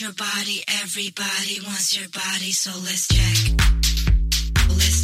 Your body, everybody wants your body, so let's check. Let's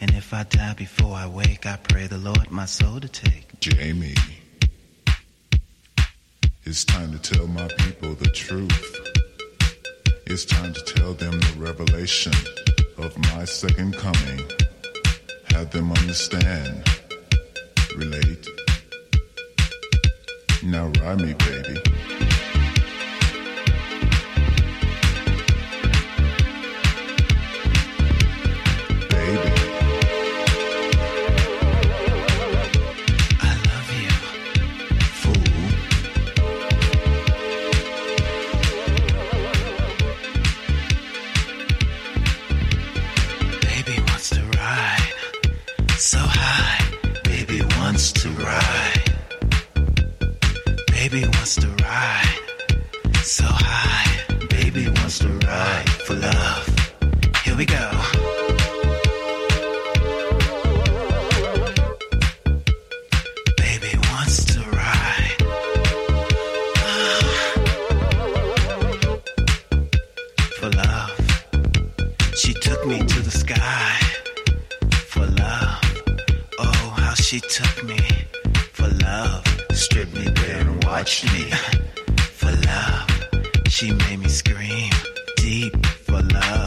And if I die before I wake, I pray the Lord my soul to take. Jamie, it's time to tell my people the truth. It's time to tell them the revelation of my second coming. Have them understand, relate. Now ride me, baby. Baby, For love. She took me to the sky for love. Oh, how she took me for love. Stripped me bare and watched me for love. She made me scream deep for love.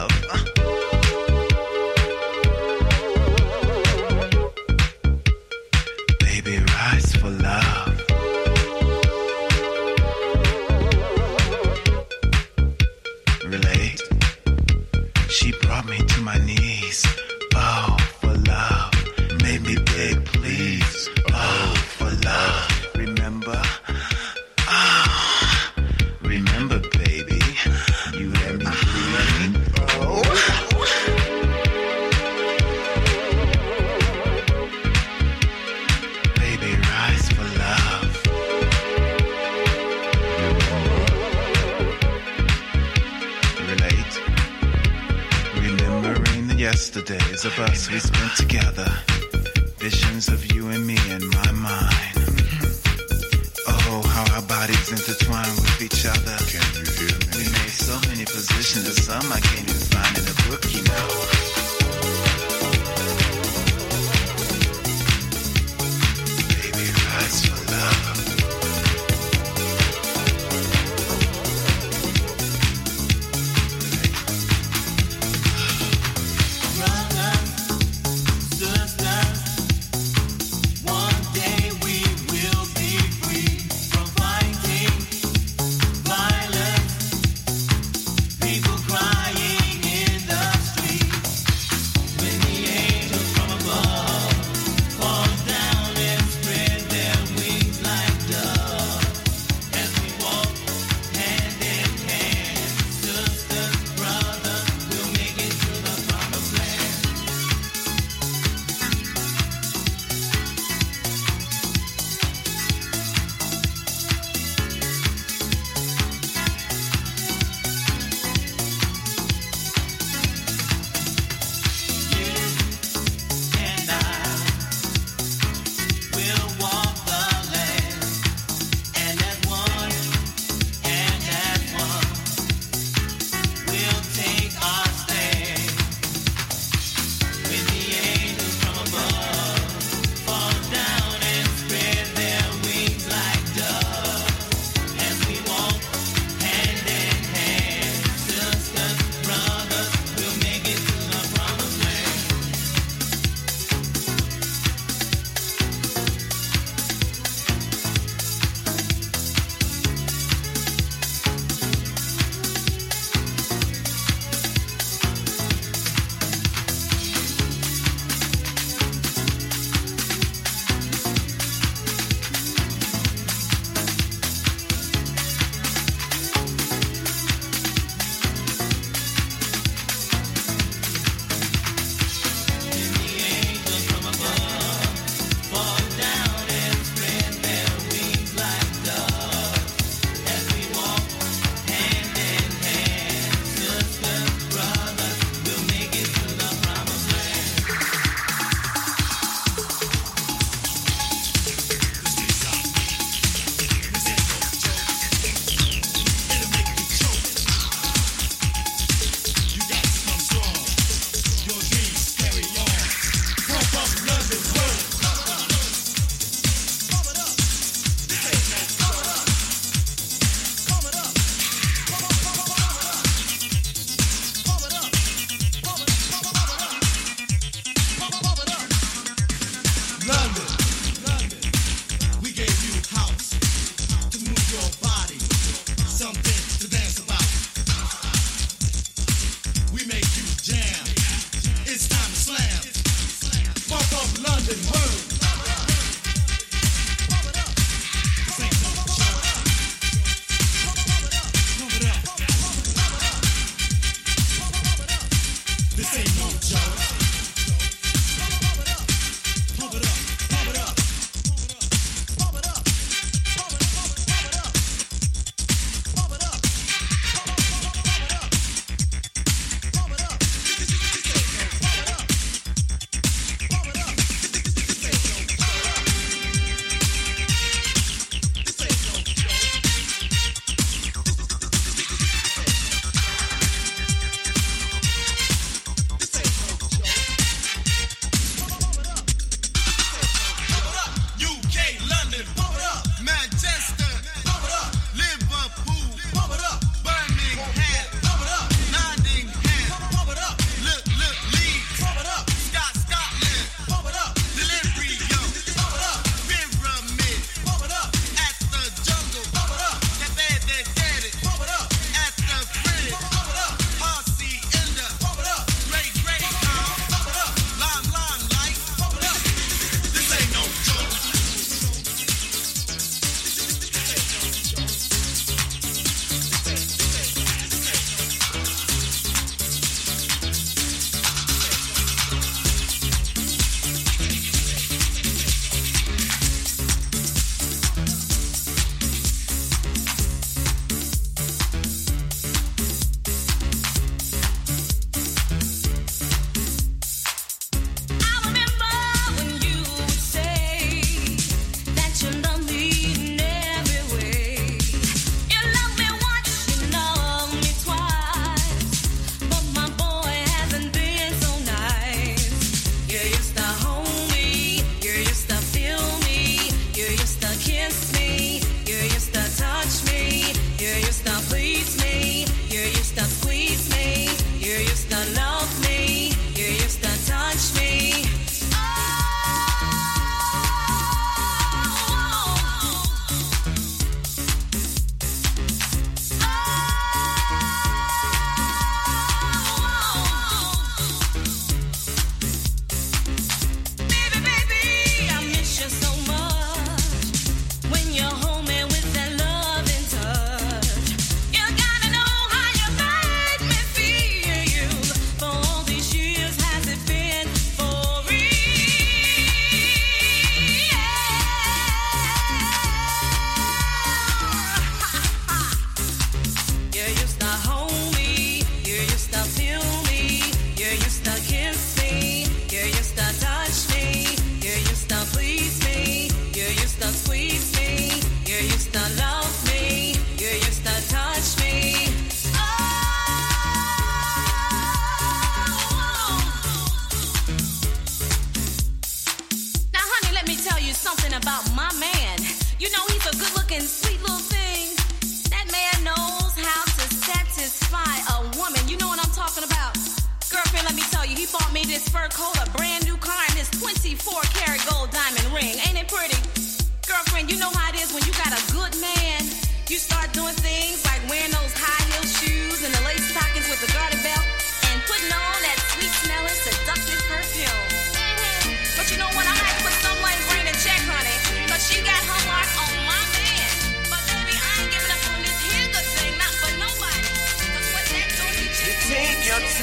Bodies intertwine with each other. Can you hear me? We made so many positions some I can't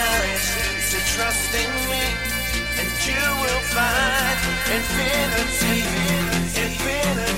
courage to trust in me, and you will find infinity, infinity.